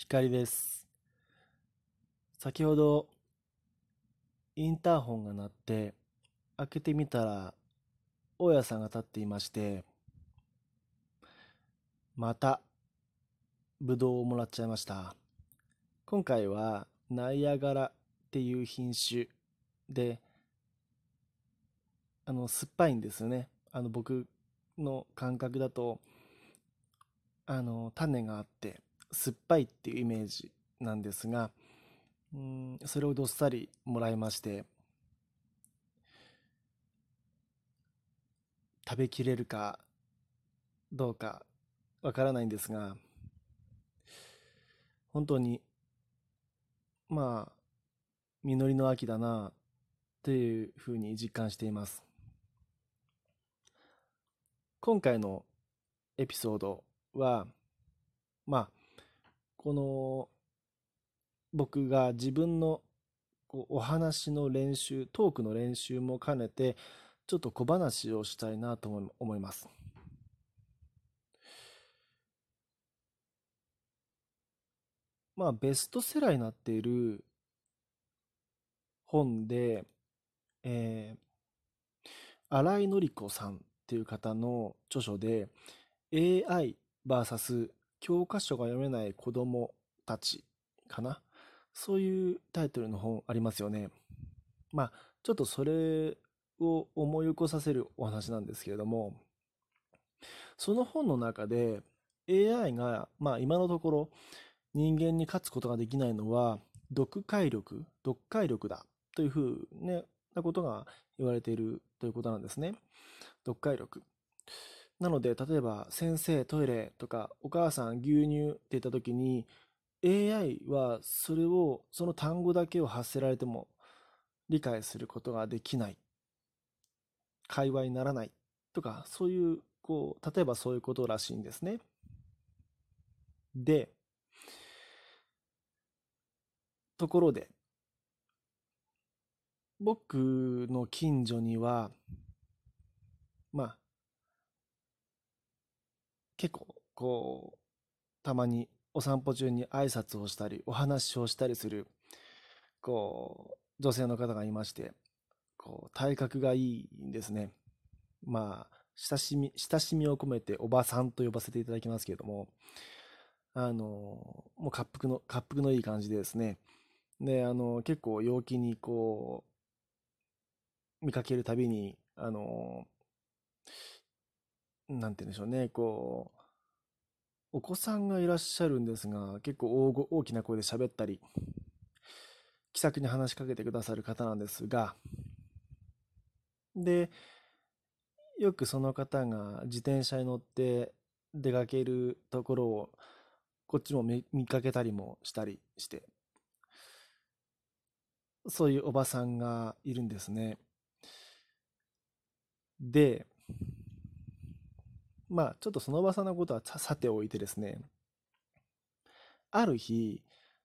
光です。先ほど、インターホンが鳴って、開けてみたら、大家さんが立っていまして、また、ぶどうをもらっちゃいました。今回は、ナイアガラっていう品種で、あの、酸っぱいんですよね。あの、僕の感覚だと、あの、種があって、酸っぱいっていうイメージなんですが、うん、それをどっさりもらいまして、食べきれるかどうかわからないんですが、本当に、まあ、実りの秋だな、というふうに実感しています。今回のエピソードは、まあ、この僕が自分のこうお話の練習トークの練習も兼ねてちょっと小話をしたいなと思います。まあベストセラーになっている本で、えー、新井紀子さんっていう方の著書で AI vs 教科書が読めない子供たちかな？そういうタイトルの本ありますよね。まあ、ちょっとそれを思い起こさせるお話なんですけれども、その本の中で AI が、まあ今のところ人間に勝つことができないのは読解力、読解力だというふう、なことが言われているということなんですね。読解力。なので、例えば、先生、トイレとか、お母さん、牛乳って言った時に、AI はそれを、その単語だけを発せられても理解することができない。会話にならない。とか、そういう、こう、例えばそういうことらしいんですね。で、ところで、僕の近所には、まあ、結構こうたまにお散歩中に挨拶をしたりお話をしたりするこう女性の方がいましてこう体格がいいんですね。まあ親しみ親しみを込めておばさんと呼ばせていただきますけれどもあのもう滑腹の滑腹のいい感じでですね。であの結構陽気にこう見かけるたびにあのなんて言うんでしょうね、こう、お子さんがいらっしゃるんですが、結構大大きな声で喋ったり、気さくに話しかけてくださる方なんですが、で、よくその方が自転車に乗って出かけるところを、こっちも見かけたりもしたりして、そういうおばさんがいるんですね。で、まあ、ちょっとそのおばさんのことはさておいてですね、ある日、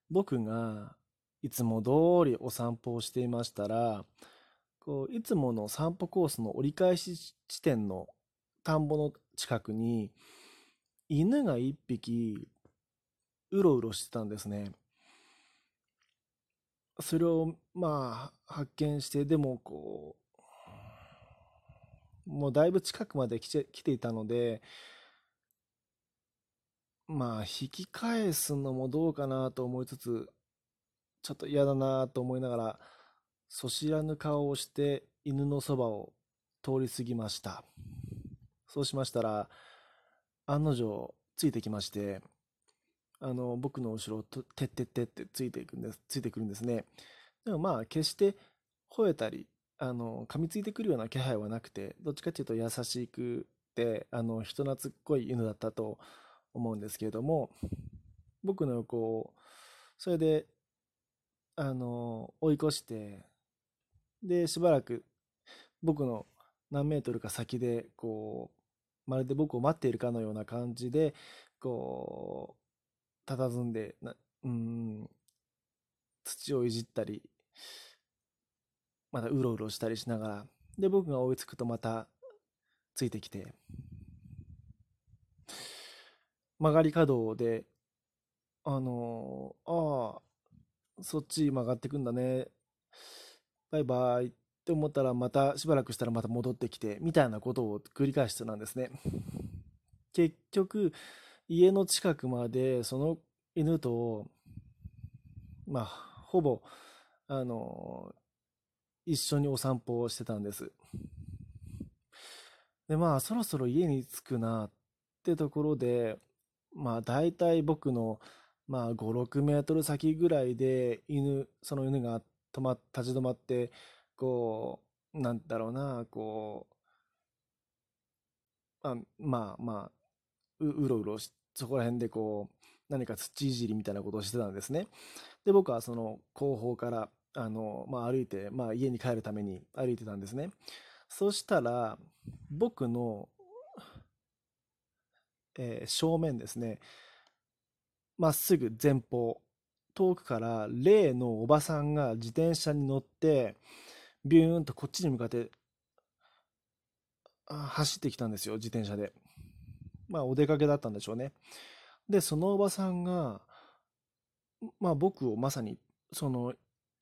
僕がいつも通りお散歩をしていましたら、こういつもの散歩コースの折り返し地点の田んぼの近くに、犬が一匹、うろうろしてたんですね。それを、まあ、発見して、でも、こう、もうだいぶ近くまで来て来ていたので、まあ、引き返すのもどうかなと思いつつ、ちょっと嫌だなと思いながら、そしらぬ顔をして犬のそばを通り過ぎました。そうしましたら、案の定ついてきまして、あの、僕の後ろをてってってってついていくんです、ついてくるんですね。でもまあ、決して吠えたりあの、噛みついてくるような気配はなくて、どっちかっていうと優しくて、あの、人懐っこい犬だったと思うんですけれども、僕の横を、それで、あの、追い越して、で、しばらく僕の何メートルか先で、こう、まるで僕を待っているかのような感じで、こう、佇んで、なうん、土をいじったり、またうろうろしたりしながら、で、僕が追いつくとまたついてきて、曲がり角であの、ああ、そっち曲がってくんだね。バイバイって思ったらまたしばらくしたらまた戻ってきてみたいなことを繰り返してたんですね。結局家の近くまでその犬とまあほぼあの一緒にお散歩をしてたんです。でまあそろそろ家に着くなってところでまあ大体僕のまあ5、6メートル先ぐらいで犬、その犬が止ま、立ち止まって、こう、なんだろうな、こう、あまあまあ、ううろうろし、そこら辺でこう、何か土いじりみたいなことをしてたんですね。で、僕はその後方から、あの、まあ歩いて、まあ家に帰るために歩いてたんですね。そしたら、僕の、えー正面ですね、まっすぐ前方、遠くから例のおばさんが自転車に乗って、ビューンとこっちに向かって走ってきたんですよ、自転車で。まあ、お出かけだったんでしょうね。で、そのおばさんが、まあ、僕をまさに、その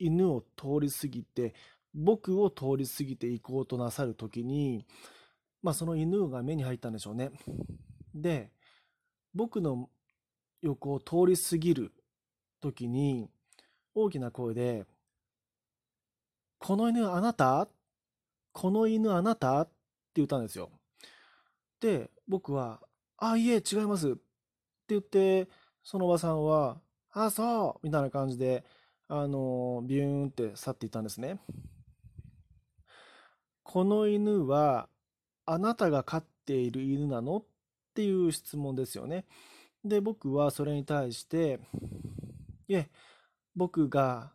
犬を通り過ぎて、僕を通り過ぎていこうとなさるときに、まあ、その犬が目に入ったんでしょうね。で、僕の横を通り過ぎる時に大きな声で「この犬あなた？この犬あなた?」って言ったんですよ。で僕は「あいえ違います」って言ってそのおばさんは「あそう」みたいな感じであのビューンって去っていたんですね。この犬はあなたが飼っている犬なの？っていう質問ですよね。で、僕はそれに対して、いえ、僕が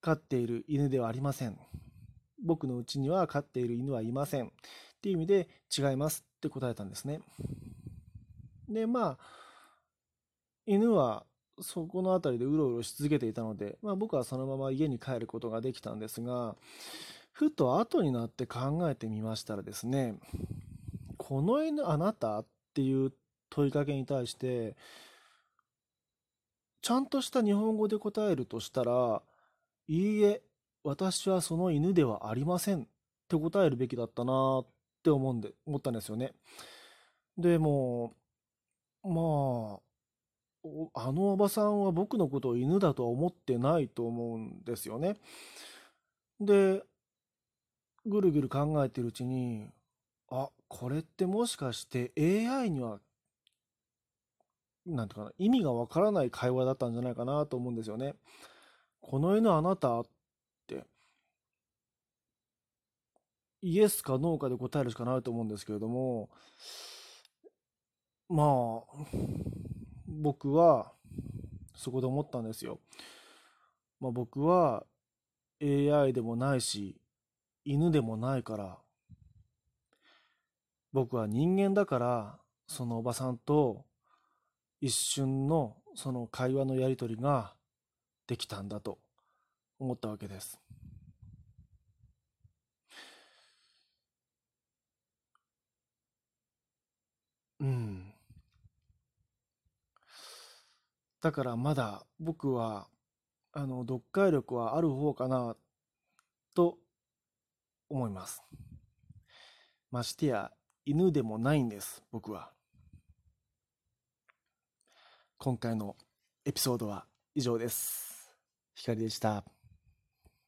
飼っている犬ではありません。僕のうちには飼っている犬はいません。っていう意味で違いますって答えたんですね。で、まあ、犬はそこの辺りでうろうろし続けていたので、まあ、僕はそのまま家に帰ることができたんですが、ふと後になって考えてみましたらですね、この犬あなたっていう問いかけに対して、ちゃんとした日本語で答えるとしたら、いいえ、私はその犬ではありませんって答えるべきだったなって思うんで、思ったんですよね。でも、まあ、あのおばさんは僕のことを犬だとは思ってないと思うんですよね。で、ぐるぐる考えてるうちに、あ、これってもしかして AI にはなんていうかな、意味がわからない会話だったんじゃないかなと思うんですよね。この犬あなたって、イエスかノーかで答えるしかないと思うんですけれども、まあ、僕はそこで思ったんですよ。まあ、僕は AI でもないし、犬でもないから、僕は人間だから、そのおばさんと一瞬のその会話のやり取りができたんだと思ったわけです。うん。だからまだ僕はあの読解力はある方かなと思います。ましてや犬でもないんです僕は。今回のエピソードは以上です。光でした。